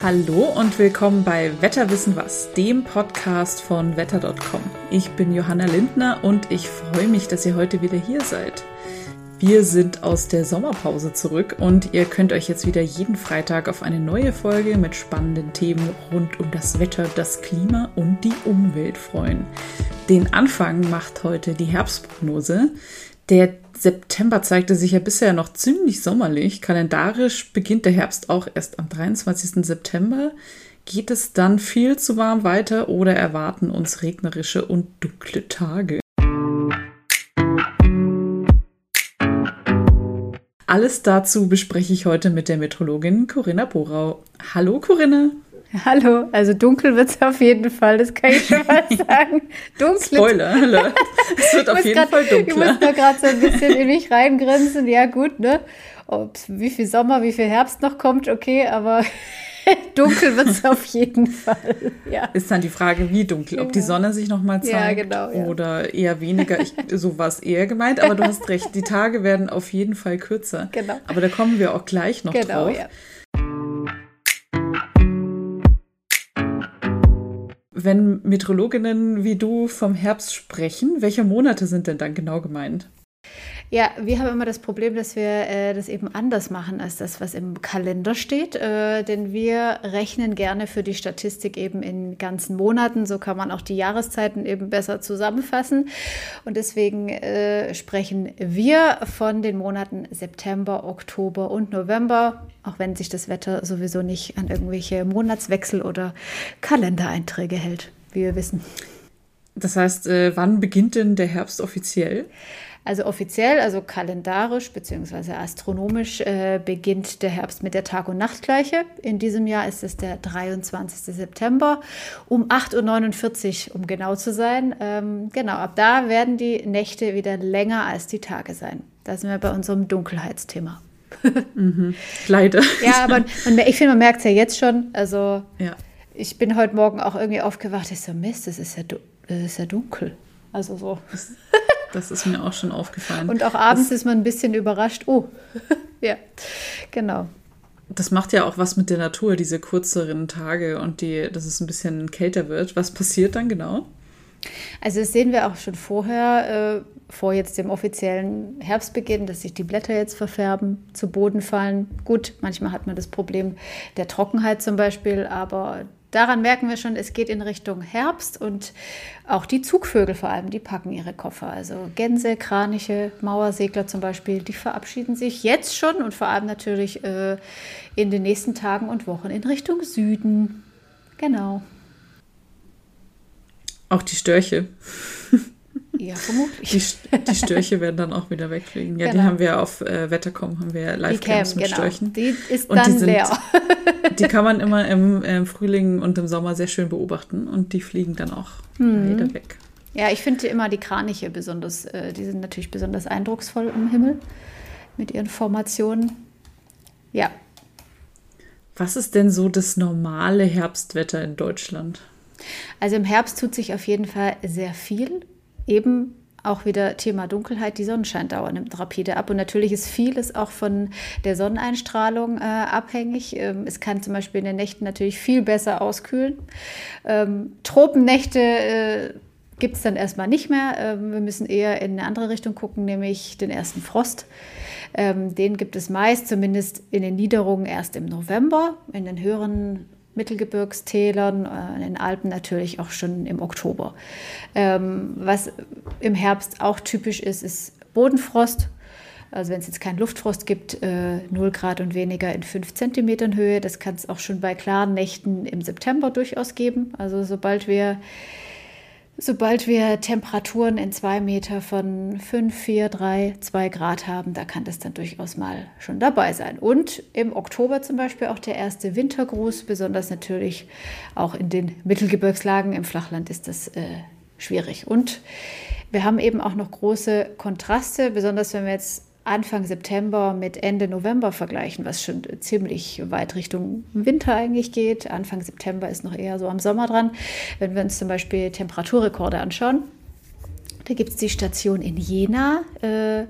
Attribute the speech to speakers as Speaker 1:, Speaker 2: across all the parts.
Speaker 1: Hallo und willkommen bei Wetterwissen was, dem Podcast von wetter.com. Ich bin Johanna Lindner und ich freue mich, dass ihr heute wieder hier seid. Wir sind aus der Sommerpause zurück und ihr könnt euch jetzt wieder jeden Freitag auf eine neue Folge mit spannenden Themen rund um das Wetter, das Klima und die Umwelt freuen. Den Anfang macht heute die Herbstprognose. Der September zeigte sich ja bisher noch ziemlich sommerlich. Kalendarisch beginnt der Herbst auch erst am 23. September. Geht es dann viel zu warm weiter oder erwarten uns regnerische und dunkle Tage? Alles dazu bespreche ich heute mit der Metrologin Corinna Borau. Hallo Corinna.
Speaker 2: Hallo, also dunkel wird es auf jeden Fall, das kann ich schon mal sagen. Dunkel.
Speaker 1: Spoiler, alert. es wird auf jeden grad, Fall dunkler.
Speaker 2: Ich muss da gerade so ein bisschen in mich reingrenzen. Ja gut, ne? Ob, wie viel Sommer, wie viel Herbst noch kommt, okay, aber dunkel wird es auf jeden Fall. Ja.
Speaker 1: Ist dann die Frage, wie dunkel? Ob die Sonne sich noch mal zeigt
Speaker 2: ja, genau, ja.
Speaker 1: oder eher weniger. Ich, so war es eher gemeint, aber du hast recht, die Tage werden auf jeden Fall kürzer.
Speaker 2: Genau.
Speaker 1: Aber da kommen wir auch gleich noch
Speaker 2: genau,
Speaker 1: drauf.
Speaker 2: Ja.
Speaker 1: Wenn Meteorologinnen wie du vom Herbst sprechen, welche Monate sind denn dann genau gemeint?
Speaker 2: Ja, wir haben immer das Problem, dass wir äh, das eben anders machen als das, was im Kalender steht. Äh, denn wir rechnen gerne für die Statistik eben in ganzen Monaten. So kann man auch die Jahreszeiten eben besser zusammenfassen. Und deswegen äh, sprechen wir von den Monaten September, Oktober und November, auch wenn sich das Wetter sowieso nicht an irgendwelche Monatswechsel oder Kalendereinträge hält, wie wir wissen.
Speaker 1: Das heißt, äh, wann beginnt denn der Herbst offiziell?
Speaker 2: Also offiziell, also kalendarisch bzw. astronomisch äh, beginnt der Herbst mit der Tag- und Nachtgleiche. In diesem Jahr ist es der 23. September um 8.49 Uhr, um genau zu sein. Ähm, genau, ab da werden die Nächte wieder länger als die Tage sein. Da sind wir bei unserem Dunkelheitsthema.
Speaker 1: mhm, leider.
Speaker 2: Ja, aber man, ich finde, man merkt es ja jetzt schon. Also ja. ich bin heute Morgen auch irgendwie aufgewacht. Ich so, Mist, es ist ja, es ist ja dunkel. Also so.
Speaker 1: Das ist mir auch schon aufgefallen.
Speaker 2: Und auch abends das, ist man ein bisschen überrascht. Oh, ja, genau.
Speaker 1: Das macht ja auch was mit der Natur, diese kürzeren Tage und die, dass es ein bisschen kälter wird. Was passiert dann genau?
Speaker 2: Also das sehen wir auch schon vorher, äh, vor jetzt dem offiziellen Herbstbeginn, dass sich die Blätter jetzt verfärben, zu Boden fallen. Gut, manchmal hat man das Problem der Trockenheit zum Beispiel, aber daran merken wir schon, es geht in Richtung Herbst und auch die Zugvögel vor allem, die packen ihre Koffer. Also Gänse, Kraniche, Mauersegler zum Beispiel, die verabschieden sich jetzt schon und vor allem natürlich äh, in den nächsten Tagen und Wochen in Richtung Süden. Genau.
Speaker 1: Auch die Störche.
Speaker 2: Ja, vermutlich.
Speaker 1: Die, die, Störche werden dann auch wieder wegfliegen. Ja, genau. die haben wir auf äh, Wettercom, haben wir Live-Camps mit genau. Störchen.
Speaker 2: Die ist und dann die sind, leer.
Speaker 1: die kann man immer im, im, Frühling und im Sommer sehr schön beobachten und die fliegen dann auch mhm. wieder weg.
Speaker 2: Ja, ich finde immer die Kraniche besonders, äh, die sind natürlich besonders eindrucksvoll im Himmel mit ihren Formationen. Ja.
Speaker 1: Was ist denn so das normale Herbstwetter in Deutschland?
Speaker 2: Also im Herbst tut sich auf jeden Fall sehr viel eben auch wieder Thema Dunkelheit, die Sonnenscheindauer nimmt rapide ab. Und natürlich ist vieles auch von der Sonneneinstrahlung äh, abhängig. Ähm, es kann zum Beispiel in den Nächten natürlich viel besser auskühlen. Ähm, Tropennächte äh, gibt es dann erstmal nicht mehr. Ähm, wir müssen eher in eine andere Richtung gucken, nämlich den ersten Frost. Ähm, den gibt es meist, zumindest in den Niederungen, erst im November. In den höheren Mittelgebirgstälern, äh, in den Alpen natürlich auch schon im Oktober. Ähm, was im Herbst auch typisch ist, ist Bodenfrost. Also wenn es jetzt keinen Luftfrost gibt, äh, 0 Grad und weniger in 5 Zentimetern Höhe. Das kann es auch schon bei klaren Nächten im September durchaus geben. Also sobald wir Sobald wir Temperaturen in zwei Meter von 5, 4, 3, 2 Grad haben, da kann das dann durchaus mal schon dabei sein. Und im Oktober zum Beispiel auch der erste Wintergruß, besonders natürlich auch in den Mittelgebirgslagen. Im Flachland ist das äh, schwierig. Und wir haben eben auch noch große Kontraste, besonders wenn wir jetzt Anfang September mit Ende November vergleichen, was schon ziemlich weit Richtung Winter eigentlich geht. Anfang September ist noch eher so am Sommer dran. Wenn wir uns zum Beispiel Temperaturrekorde anschauen, da gibt es die Station in Jena, äh,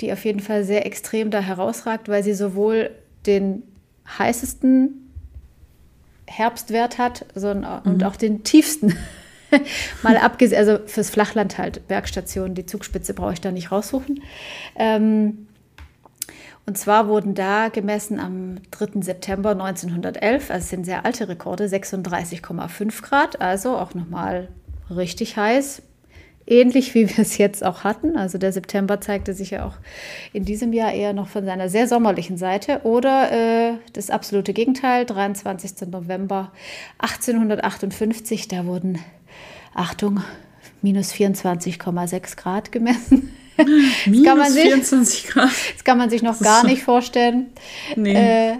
Speaker 2: die auf jeden Fall sehr extrem da herausragt, weil sie sowohl den heißesten Herbstwert hat sondern, mhm. und auch den tiefsten. Mal abgesehen, also fürs Flachland halt, Bergstationen, die Zugspitze brauche ich da nicht raussuchen. Ähm, und zwar wurden da gemessen am 3. September 1911, also sind sehr alte Rekorde, 36,5 Grad, also auch nochmal richtig heiß. Ähnlich wie wir es jetzt auch hatten. Also der September zeigte sich ja auch in diesem Jahr eher noch von seiner sehr sommerlichen Seite. Oder äh, das absolute Gegenteil, 23. November 1858, da wurden, Achtung, minus 24,6 Grad gemessen.
Speaker 1: Minus kann man sich, 24 Grad.
Speaker 2: Das kann man sich noch gar nicht vorstellen. Nee. Äh,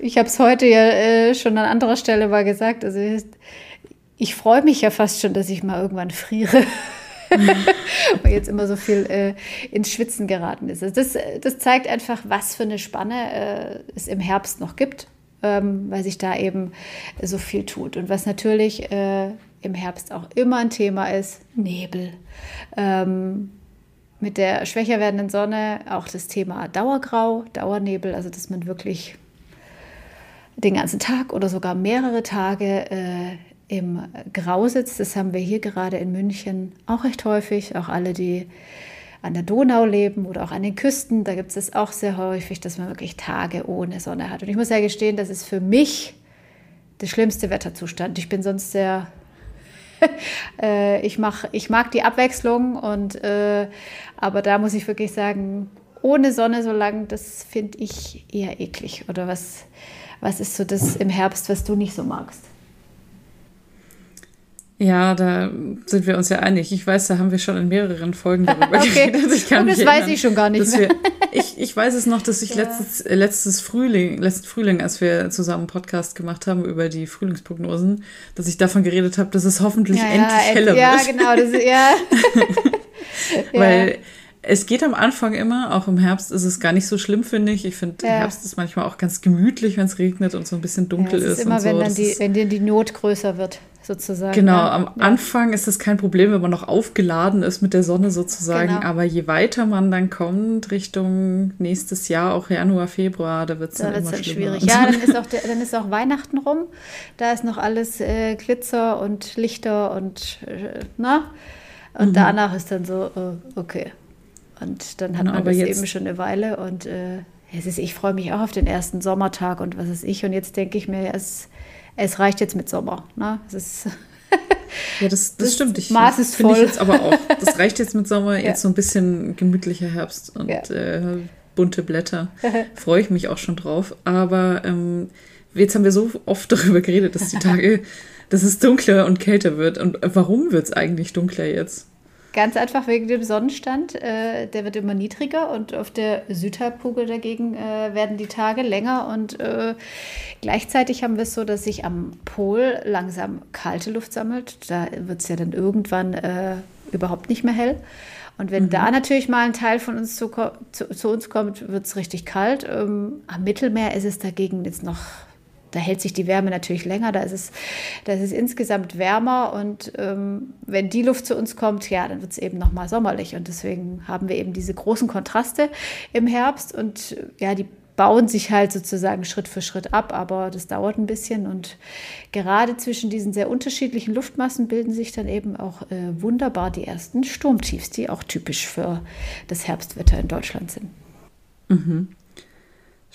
Speaker 2: ich habe es heute ja äh, schon an anderer Stelle mal gesagt. Also ich freue mich ja fast schon, dass ich mal irgendwann friere. Weil jetzt immer so viel äh, ins Schwitzen geraten ist. Also das, das zeigt einfach, was für eine Spanne äh, es im Herbst noch gibt, ähm, weil sich da eben so viel tut. Und was natürlich äh, im Herbst auch immer ein Thema ist, Nebel. Ähm, mit der schwächer werdenden Sonne auch das Thema Dauergrau, Dauernebel, also dass man wirklich den ganzen Tag oder sogar mehrere Tage äh, im Grau sitzt. Das haben wir hier gerade in München auch recht häufig. Auch alle, die an der Donau leben oder auch an den Küsten, da gibt es auch sehr häufig, dass man wirklich Tage ohne Sonne hat. Und ich muss ja gestehen, das ist für mich der schlimmste Wetterzustand. Ich bin sonst sehr ich, mach, ich mag die Abwechslung und äh, aber da muss ich wirklich sagen, ohne Sonne so lang, das finde ich eher eklig. Oder was, was ist so das im Herbst, was du nicht so magst?
Speaker 1: Ja, da sind wir uns ja einig. Ich weiß, da haben wir schon in mehreren Folgen darüber
Speaker 2: okay. geredet. Ich kann Und das weiß ich schon gar nicht
Speaker 1: mehr. Wir, ich, ich weiß es noch, dass ich ja. letztes, äh, letztes Frühling, letzten Frühling, als wir zusammen einen Podcast gemacht haben über die Frühlingsprognosen, dass ich davon geredet habe, dass es hoffentlich ja, endlich ja, heller
Speaker 2: ja,
Speaker 1: wird.
Speaker 2: Ja, genau. Das, ja.
Speaker 1: Weil es geht am Anfang immer, auch im Herbst ist es gar nicht so schlimm, finde ich. Ich finde, ja. Herbst ist manchmal auch ganz gemütlich, wenn es regnet und so ein bisschen dunkel ja, ist.
Speaker 2: ist immer,
Speaker 1: so.
Speaker 2: wenn, dann die, wenn die Not größer wird sozusagen.
Speaker 1: Genau, ja. am Anfang ist das kein Problem, wenn man noch aufgeladen ist mit der Sonne sozusagen. Genau. Aber je weiter man dann kommt, Richtung nächstes Jahr, auch Januar, Februar, da wird es da dann immer dann schwierig.
Speaker 2: Ja, dann ist, auch der, dann ist auch Weihnachten rum. Da ist noch alles äh, Glitzer und Lichter und äh, na. Und mhm. danach ist dann so, äh, okay. Und dann hat genau, man das eben schon eine Weile und äh, es ist, ich freue mich auch auf den ersten Sommertag und was ist ich. Und jetzt denke ich mir, es es reicht jetzt mit Sommer. Ne? Es ist
Speaker 1: ja, das, das, das stimmt. Ich,
Speaker 2: Maß ist voll.
Speaker 1: ich jetzt aber auch. Das reicht jetzt mit Sommer, ja. jetzt so ein bisschen gemütlicher Herbst und ja. äh, bunte Blätter. Freue ich mich auch schon drauf. Aber ähm, jetzt haben wir so oft darüber geredet, dass die Tage, dass es dunkler und kälter wird. Und warum wird es eigentlich dunkler jetzt?
Speaker 2: Ganz einfach wegen dem Sonnenstand. Äh, der wird immer niedriger und auf der Südhalbkugel dagegen äh, werden die Tage länger. Und äh, gleichzeitig haben wir es so, dass sich am Pol langsam kalte Luft sammelt. Da wird es ja dann irgendwann äh, überhaupt nicht mehr hell. Und wenn mhm. da natürlich mal ein Teil von uns zu, zu, zu uns kommt, wird es richtig kalt. Ähm, am Mittelmeer ist es dagegen jetzt noch da hält sich die Wärme natürlich länger, da ist es, da ist es insgesamt wärmer und ähm, wenn die Luft zu uns kommt, ja, dann wird es eben nochmal sommerlich und deswegen haben wir eben diese großen Kontraste im Herbst und ja, die bauen sich halt sozusagen Schritt für Schritt ab, aber das dauert ein bisschen und gerade zwischen diesen sehr unterschiedlichen Luftmassen bilden sich dann eben auch äh, wunderbar die ersten Sturmtiefs, die auch typisch für das Herbstwetter in Deutschland sind.
Speaker 1: Mhm.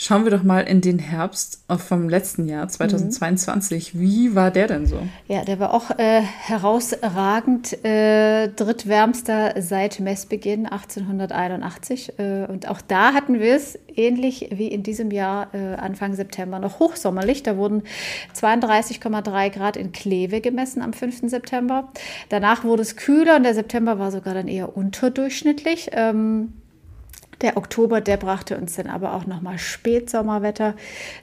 Speaker 1: Schauen wir doch mal in den Herbst vom letzten Jahr, 2022. Mhm. Wie war der denn so?
Speaker 2: Ja, der war auch äh, herausragend. Äh, drittwärmster seit Messbeginn 1881. Äh, und auch da hatten wir es ähnlich wie in diesem Jahr, äh, Anfang September, noch hochsommerlich. Da wurden 32,3 Grad in Kleve gemessen am 5. September. Danach wurde es kühler und der September war sogar dann eher unterdurchschnittlich. Ähm, der Oktober, der brachte uns dann aber auch nochmal Spätsommerwetter,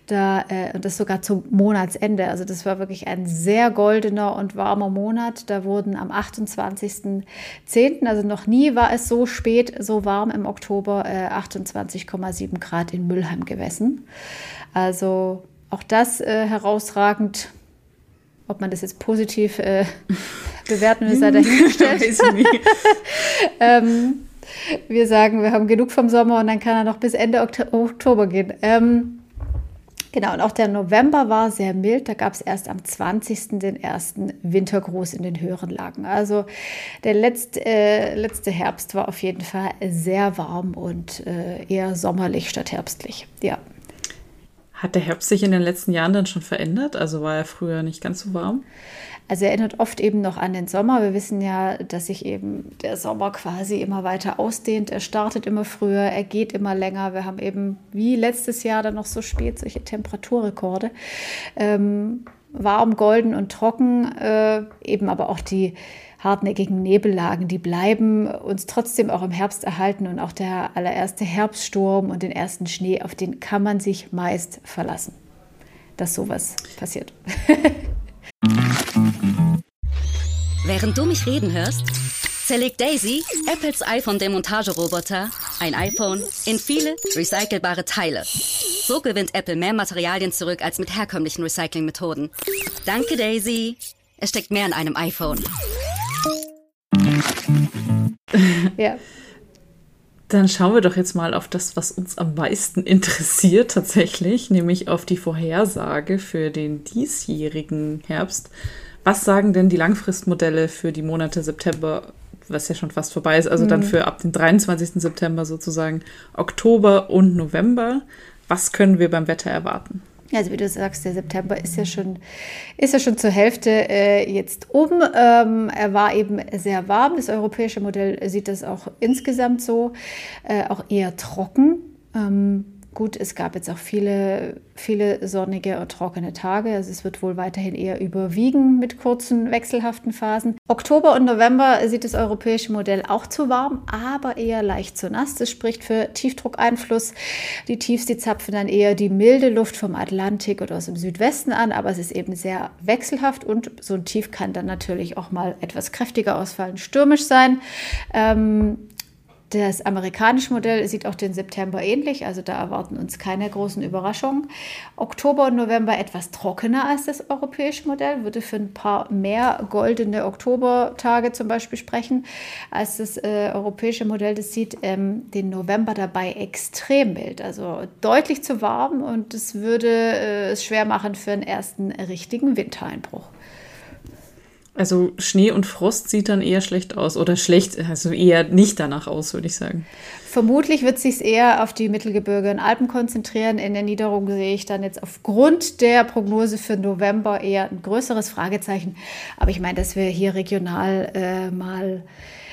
Speaker 2: da, äh, und das sogar zum Monatsende. Also das war wirklich ein sehr goldener und warmer Monat. Da wurden am 28.10., also noch nie war es so spät, so warm im Oktober, äh, 28,7 Grad in Müllheim gemessen. Also auch das äh, herausragend. Ob man das jetzt positiv äh, bewerten will, sei dahingestellt. ähm, wir sagen, wir haben genug vom Sommer und dann kann er noch bis Ende Oktober gehen. Ähm, Genau, und auch der November war sehr mild. Da gab es erst am 20. den ersten Wintergruß in den höheren Lagen. Also der letzte, äh, letzte Herbst war auf jeden Fall sehr warm und äh, eher sommerlich statt herbstlich. Ja.
Speaker 1: Hat der Herbst sich in den letzten Jahren dann schon verändert? Also war er früher nicht ganz so warm?
Speaker 2: Also er erinnert oft eben noch an den Sommer. Wir wissen ja, dass sich eben der Sommer quasi immer weiter ausdehnt. Er startet immer früher, er geht immer länger. Wir haben eben wie letztes Jahr dann noch so spät solche Temperaturrekorde. Ähm, warm, golden und trocken, äh, eben aber auch die hartnäckigen Nebellagen, die bleiben uns trotzdem auch im Herbst erhalten und auch der allererste Herbststurm und den ersten Schnee, auf den kann man sich meist verlassen, dass sowas passiert.
Speaker 3: Während du mich reden hörst, zerlegt Daisy, Apples iPhone-Demontageroboter, ein iPhone in viele recycelbare Teile. So gewinnt Apple mehr Materialien zurück als mit herkömmlichen Recyclingmethoden. Danke, Daisy. Es steckt mehr in einem iPhone.
Speaker 1: Ja. Dann schauen wir doch jetzt mal auf das, was uns am meisten interessiert tatsächlich, nämlich auf die Vorhersage für den diesjährigen Herbst. Was sagen denn die Langfristmodelle für die Monate September, was ja schon fast vorbei ist, also mhm. dann für ab dem 23. September sozusagen, Oktober und November? Was können wir beim Wetter erwarten?
Speaker 2: Also wie du sagst, der September ist ja schon, ist ja schon zur Hälfte äh, jetzt oben. Ähm, er war eben sehr warm. Das europäische Modell sieht das auch insgesamt so, äh, auch eher trocken. Ähm, Gut, es gab jetzt auch viele, viele sonnige und trockene Tage. Also es wird wohl weiterhin eher überwiegen mit kurzen, wechselhaften Phasen. Oktober und November sieht das europäische Modell auch zu warm, aber eher leicht zu nass. Das spricht für Tiefdruckeinfluss. Die Tiefs, die zapfen dann eher die milde Luft vom Atlantik oder aus dem Südwesten an, aber es ist eben sehr wechselhaft und so ein Tief kann dann natürlich auch mal etwas kräftiger ausfallen, stürmisch sein. Ähm, das amerikanische Modell sieht auch den September ähnlich, also da erwarten uns keine großen Überraschungen. Oktober und November etwas trockener als das europäische Modell, würde für ein paar mehr goldene Oktobertage zum Beispiel sprechen, als das äh, europäische Modell. Das sieht ähm, den November dabei extrem mild, also deutlich zu warm und es würde äh, es schwer machen für einen ersten richtigen Wintereinbruch.
Speaker 1: Also Schnee und Frost sieht dann eher schlecht aus oder schlecht, also eher nicht danach aus, würde ich sagen.
Speaker 2: Vermutlich wird sich eher auf die Mittelgebirge und Alpen konzentrieren. In der Niederung sehe ich dann jetzt aufgrund der Prognose für November eher ein größeres Fragezeichen. Aber ich meine, dass wir hier regional äh, mal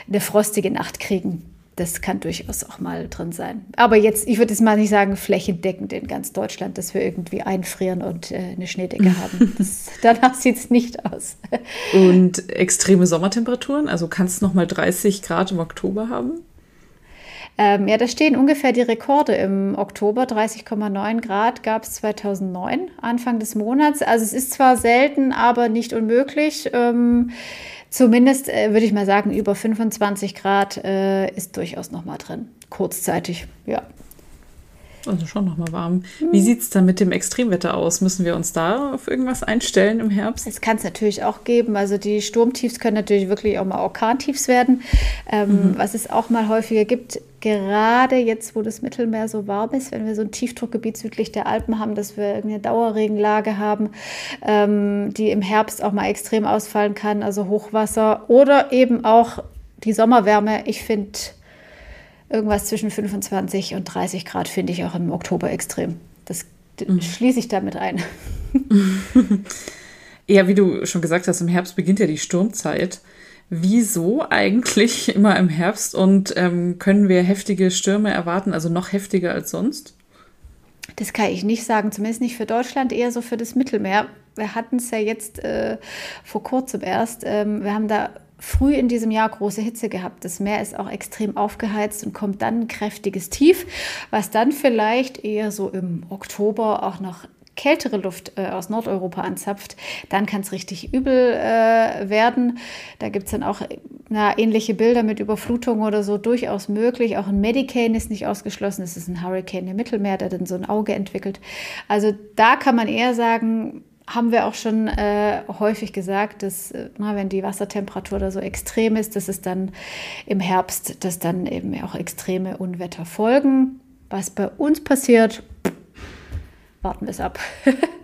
Speaker 2: eine frostige Nacht kriegen das kann durchaus auch mal drin sein. Aber jetzt, ich würde jetzt mal nicht sagen flächendeckend in ganz Deutschland, dass wir irgendwie einfrieren und äh, eine Schneedecke haben. Das, danach sieht es nicht aus.
Speaker 1: Und extreme Sommertemperaturen, also kannst du noch mal 30 Grad im Oktober haben?
Speaker 2: Ähm, ja, da stehen ungefähr die Rekorde im Oktober. 30,9 Grad gab es 2009, Anfang des Monats. Also es ist zwar selten, aber nicht unmöglich. Ähm, Zumindest äh, würde ich mal sagen, über 25 Grad äh, ist durchaus noch mal drin. Kurzzeitig, ja.
Speaker 1: Also schon noch mal warm. Wie sieht es dann mit dem Extremwetter aus? Müssen wir uns da auf irgendwas einstellen im Herbst?
Speaker 2: Es kann es natürlich auch geben. Also die Sturmtiefs können natürlich wirklich auch mal Orkantiefs werden. Ähm, mhm. Was es auch mal häufiger gibt, gerade jetzt, wo das Mittelmeer so warm ist, wenn wir so ein Tiefdruckgebiet südlich der Alpen haben, dass wir eine Dauerregenlage haben, ähm, die im Herbst auch mal extrem ausfallen kann, also Hochwasser oder eben auch die Sommerwärme. Ich finde irgendwas zwischen 25 und 30 Grad finde ich auch im Oktober extrem. Das mhm. schließe ich damit ein.
Speaker 1: ja, wie du schon gesagt hast, im Herbst beginnt ja die Sturmzeit. Wieso eigentlich immer im Herbst und ähm, können wir heftige Stürme erwarten, also noch heftiger als sonst?
Speaker 2: Das kann ich nicht sagen, zumindest nicht für Deutschland, eher so für das Mittelmeer. Wir hatten es ja jetzt äh, vor kurzem erst. Ähm, wir haben da früh in diesem Jahr große Hitze gehabt. Das Meer ist auch extrem aufgeheizt und kommt dann ein kräftiges Tief, was dann vielleicht eher so im Oktober auch noch kältere Luft äh, aus Nordeuropa anzapft, dann kann es richtig übel äh, werden. Da gibt es dann auch na, ähnliche Bilder mit Überflutung oder so durchaus möglich. Auch ein Medicane ist nicht ausgeschlossen. Es ist ein Hurricane im Mittelmeer, der dann so ein Auge entwickelt. Also da kann man eher sagen, haben wir auch schon äh, häufig gesagt, dass äh, na, wenn die Wassertemperatur da so extrem ist, dass es dann im Herbst, dass dann eben auch extreme Unwetter folgen. Was bei uns passiert, warten wir es ab.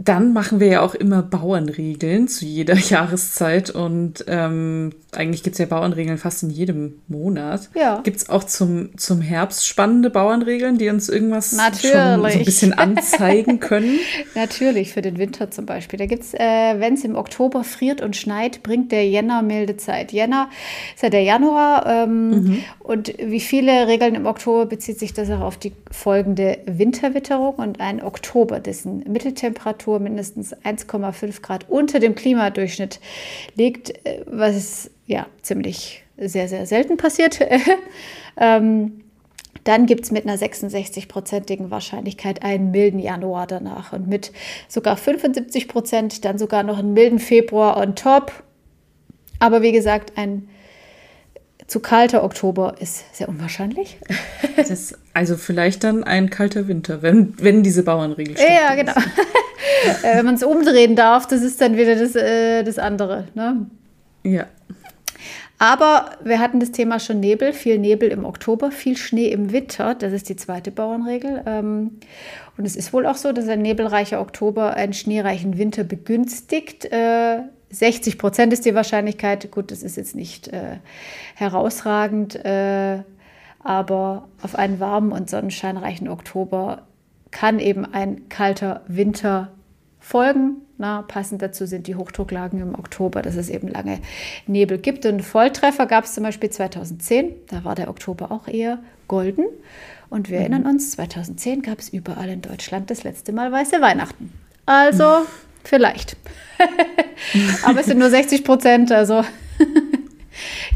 Speaker 1: Dann machen wir ja auch immer Bauernregeln zu jeder Jahreszeit und ähm, eigentlich gibt es ja Bauernregeln fast in jedem Monat.
Speaker 2: Ja.
Speaker 1: Gibt es auch zum, zum Herbst spannende Bauernregeln, die uns irgendwas
Speaker 2: Natürlich.
Speaker 1: schon so ein bisschen anzeigen können?
Speaker 2: Natürlich, für den Winter zum Beispiel. Da gibt es, äh, wenn es im Oktober friert und schneit, bringt der Jänner milde Zeit. Jänner ist ja der Januar ähm,
Speaker 1: Mhm.
Speaker 2: und wie viele Regeln im Oktober bezieht sich das auch auf die folgende Winterwitterung und ein Oktober, dessen Mitteltemperatur mindestens 1,5 Grad unter dem Klimadurchschnitt liegt, äh, was ja ziemlich sehr, sehr selten passiert. ähm, dann gibt es mit einer 66-prozentigen Wahrscheinlichkeit einen milden Januar danach und mit sogar 75 Prozent dann sogar noch einen milden Februar on top. Aber wie gesagt, ein zu kalter Oktober ist sehr unwahrscheinlich.
Speaker 1: Das, also vielleicht dann ein kalter Winter, wenn, wenn diese Bauernregel stimmt.
Speaker 2: Ja, genau. Äh, Wenn man es umdrehen darf, das ist dann wieder das, äh, das andere. Ne?
Speaker 1: Ja.
Speaker 2: Aber wir hatten das Thema schon Nebel, viel Nebel im Oktober, viel Schnee im Winter. Das ist die zweite Bauernregel. Ähm, Und es ist wohl auch so, dass ein nebelreicher Oktober einen schneereichen Winter begünstigt. Äh, 60 Prozent ist die Wahrscheinlichkeit. Gut, das ist jetzt nicht äh, herausragend, äh, aber auf einen warmen und sonnenscheinreichen Oktober kann eben ein kalter Winter folgen. Na, passend dazu sind die Hochdrucklagen im Oktober, dass es eben lange Nebel gibt. Und Volltreffer gab es zum Beispiel 2010. Da war der Oktober auch eher golden. Und wir erinnern uns, 2010 gab es überall in Deutschland das letzte Mal weiße Weihnachten. Also vielleicht. Aber es sind nur 60 Prozent, also.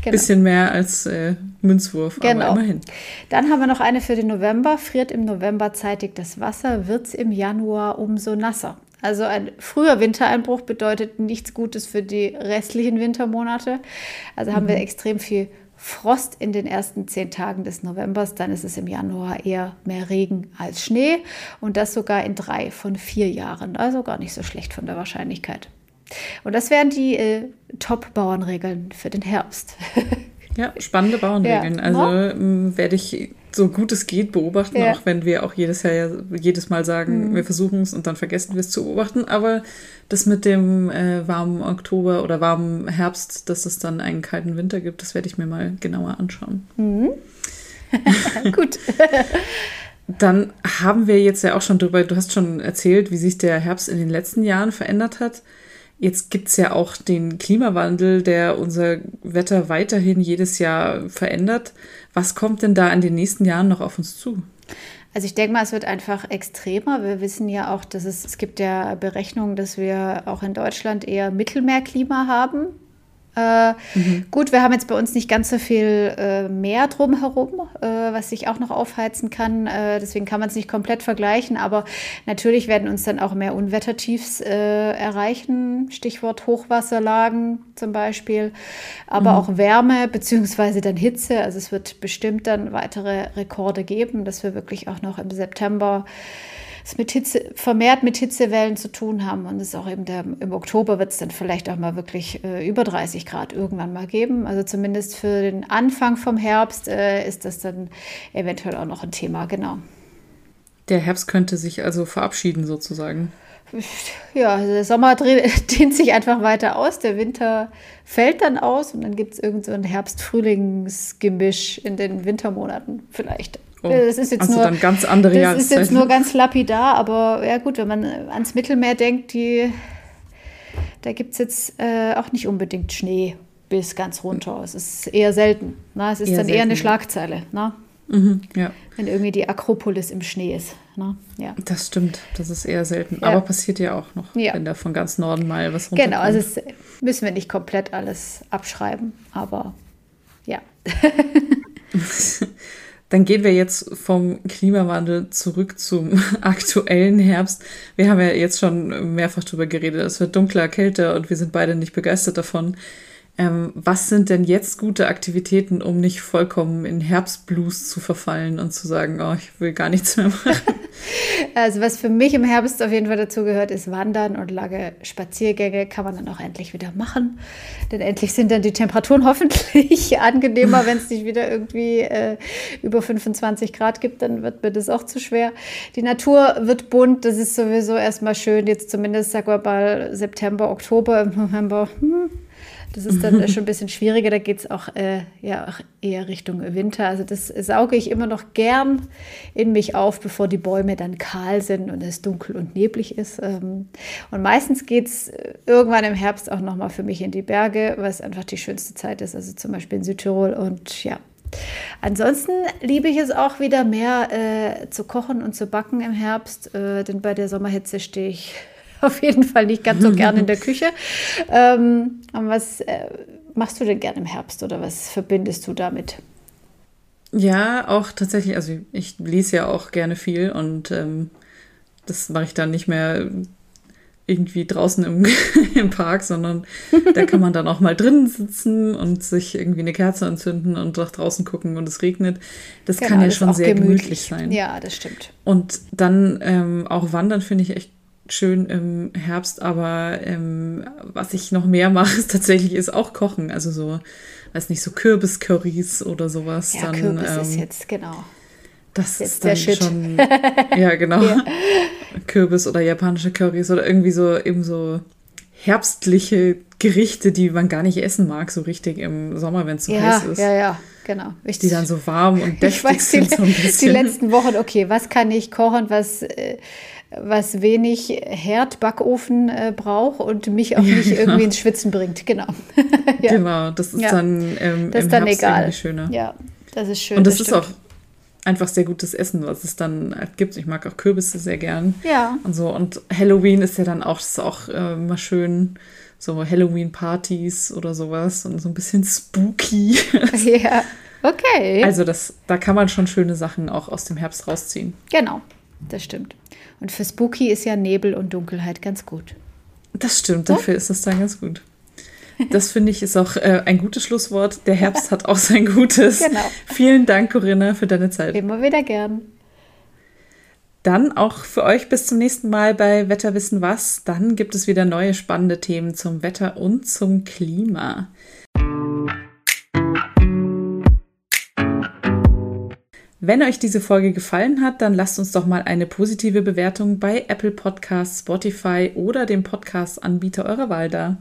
Speaker 1: Genau. Bisschen mehr als äh, Münzwurf,
Speaker 2: Genau.
Speaker 1: aber immerhin.
Speaker 2: Dann haben wir noch eine für den November. Friert im November zeitig das Wasser, wird es im Januar umso nasser. Also ein früher Wintereinbruch bedeutet nichts Gutes für die restlichen Wintermonate. Also haben wir extrem viel Frost in den ersten zehn Tagen des Novembers. Dann ist es im Januar eher mehr Regen als Schnee. Und das sogar in drei von vier Jahren. Also gar nicht so schlecht von der Wahrscheinlichkeit. Und das wären die äh, Top-Bauernregeln für den Herbst.
Speaker 1: Ja, spannende Bauernregeln.
Speaker 2: Ja.
Speaker 1: Also ähm, werde ich so gut es geht beobachten,
Speaker 2: Ja.
Speaker 1: auch wenn wir auch jedes Jahr ja- jedes Mal sagen, wir versuchen es und dann vergessen wir es zu beobachten. Aber das mit dem äh, warmen Oktober oder warmen Herbst, dass es dann einen kalten Winter gibt, das werde ich mir mal genauer anschauen.
Speaker 2: Gut.
Speaker 1: Dann haben wir jetzt ja auch schon drüber, du hast schon erzählt, wie sich der Herbst in den letzten Jahren verändert hat. Jetzt gibt es ja auch den Klimawandel, der unser Wetter weiterhin jedes Jahr verändert. Was kommt denn da in den nächsten Jahren noch auf uns zu?
Speaker 2: Also ich denke mal, es wird einfach extremer. Wir wissen ja auch, dass es, es gibt ja Berechnungen, dass wir auch in Deutschland eher Mittelmeerklima haben. Äh, Gut, wir haben jetzt bei uns nicht ganz so viel äh, Meer drumherum, äh, was sich auch noch aufheizen kann. Äh, deswegen kann man es nicht komplett vergleichen. Aber natürlich werden uns dann auch mehr Unwettertiefs äh, erreichen. Stichwort Hochwasserlagen zum Beispiel. Aber auch Wärme beziehungsweise dann Hitze. Also es wird bestimmt dann weitere Rekorde geben, dass wir wirklich auch noch im September es mit Hitze, vermehrt mit Hitzewellen zu tun haben. Und es auch eben der, im Oktober wird es dann vielleicht auch mal wirklich äh, über 30 Grad irgendwann mal geben. Also zumindest für den Anfang vom Herbst äh, ist das dann eventuell auch noch ein Thema, genau.
Speaker 1: Der Herbst könnte sich also verabschieden sozusagen.
Speaker 2: Ja, also der Sommer dehnt sich einfach weiter aus, der Winter fällt dann aus und dann gibt es irgend so ein Herbst-Frühlings-Gemisch in den Wintermonaten vielleicht.
Speaker 1: Oh,
Speaker 2: das ist jetzt
Speaker 1: also
Speaker 2: nur
Speaker 1: dann ganz andere
Speaker 2: Das ist jetzt nur ganz lapidar, aber ja gut, wenn man ans Mittelmeer denkt, die, da gibt es jetzt äh, auch nicht unbedingt Schnee bis ganz runter. Es ist eher selten. Ne? Es ist
Speaker 1: Eher
Speaker 2: dann eher
Speaker 1: selten,
Speaker 2: eine
Speaker 1: ja.
Speaker 2: Schlagzeile, ne?
Speaker 1: Mhm, ja,
Speaker 2: wenn irgendwie die Akropolis im Schnee ist. Ne? Ja.
Speaker 1: das stimmt. Das ist eher selten.
Speaker 2: Ja.
Speaker 1: Aber passiert ja auch noch,
Speaker 2: Ja.
Speaker 1: wenn da von ganz Norden mal was runterkommt.
Speaker 2: Genau, also es müssen wir nicht komplett alles abschreiben, aber ja.
Speaker 1: Dann gehen wir jetzt vom Klimawandel zurück zum aktuellen Herbst. Wir haben ja jetzt schon mehrfach drüber geredet. Es wird dunkler, kälter und wir sind beide nicht begeistert davon. Ähm, was sind denn jetzt gute Aktivitäten, um nicht vollkommen in Herbstblues zu verfallen und zu sagen, oh, ich will gar nichts mehr machen?
Speaker 2: Also was für mich im Herbst auf jeden Fall dazu gehört, ist Wandern und lange Spaziergänge kann man dann auch endlich wieder machen. Denn endlich sind dann die Temperaturen hoffentlich angenehmer, wenn es nicht wieder irgendwie äh, über 25 Grad gibt, dann wird mir das auch zu schwer. Die Natur wird bunt, das ist sowieso erstmal schön, jetzt zumindest, sag mal, September, Oktober, im November. Hm das ist dann schon ein bisschen schwieriger. Da geht es auch, äh, ja, auch eher Richtung Winter. Also das sauge ich immer noch gern in mich auf, bevor die Bäume dann kahl sind und es dunkel und neblig ist. Ähm, und meistens geht es irgendwann im Herbst auch nochmal für mich in die Berge, was einfach die schönste Zeit ist. Also zum Beispiel in Südtirol. Und ja, Ansonsten liebe ich es auch wieder mehr äh, zu kochen und zu backen im Herbst, äh, denn bei der Sommerhitze stehe ich auf jeden Fall nicht ganz so gern in der Küche. Ähm, was äh, machst du denn gern im Herbst oder was verbindest du damit?
Speaker 1: Ja, auch tatsächlich, also ich lese ja auch gerne viel und ähm, das mache ich dann nicht mehr irgendwie draußen im, im Park, sondern da kann man dann auch mal drinnen sitzen und sich irgendwie eine Kerze anzünden und nach draußen gucken und es regnet. Das genau, kann ja schon sehr gemütlich. gemütlich. sein.
Speaker 2: Ja, das stimmt.
Speaker 1: Und dann ähm, auch wandern finde ich echt schön im Herbst, aber ähm, was ich noch mehr mache, ist tatsächlich ist auch kochen. Also so, weiß nicht, so Kürbiscurrys oder sowas.
Speaker 2: Ja, dann, Kürbis ähm, ist jetzt, genau.
Speaker 1: Das jetzt ist dann schon, ja genau, ja. Kürbis oder japanische Currys oder irgendwie so eben so herbstliche Gerichte, die man gar nicht essen mag, so richtig im Sommer, wenn es so
Speaker 2: ja,
Speaker 1: heiß ist.
Speaker 2: Ja, ja, genau.
Speaker 1: Ich, die dann so warm und deftig weiß, sind die, so ein bisschen.
Speaker 2: Die letzten Wochen, okay, was kann ich kochen, was äh, was wenig Herd, Backofen äh, braucht und mich auch nicht ja, genau. irgendwie ins Schwitzen bringt. Genau.
Speaker 1: ja. Genau, das ist ja. dann ähm,
Speaker 2: das
Speaker 1: ist
Speaker 2: dann Herbst egal.
Speaker 1: schöner.
Speaker 2: Ja, das ist schön.
Speaker 1: Und das, das ist auch einfach sehr gutes Essen, was es dann halt gibt. Ich mag auch Kürbisse sehr gern.
Speaker 2: Ja.
Speaker 1: Und so. Und Halloween ist ja dann auch, ist auch äh, immer schön. So Halloween-Partys oder sowas und so ein bisschen spooky.
Speaker 2: ja, okay.
Speaker 1: Also das, da kann man schon schöne Sachen auch aus dem Herbst rausziehen.
Speaker 2: Genau, das stimmt. Und für Spooky ist ja Nebel und Dunkelheit ganz gut.
Speaker 1: Das stimmt, dafür ist es dann ganz gut. Das finde ich ist auch äh, ein gutes Schlusswort. Der Herbst hat auch sein Gutes.
Speaker 2: Genau.
Speaker 1: Vielen Dank, Corinna, für deine Zeit.
Speaker 2: Immer wieder gern.
Speaker 1: Dann auch für euch bis zum nächsten Mal bei Wetterwissen was. Dann gibt es wieder neue spannende Themen zum Wetter und zum Klima. Wenn euch diese Folge gefallen hat, dann lasst uns doch mal eine positive Bewertung bei Apple Podcasts, Spotify oder dem Podcast-Anbieter eurer Wahl da.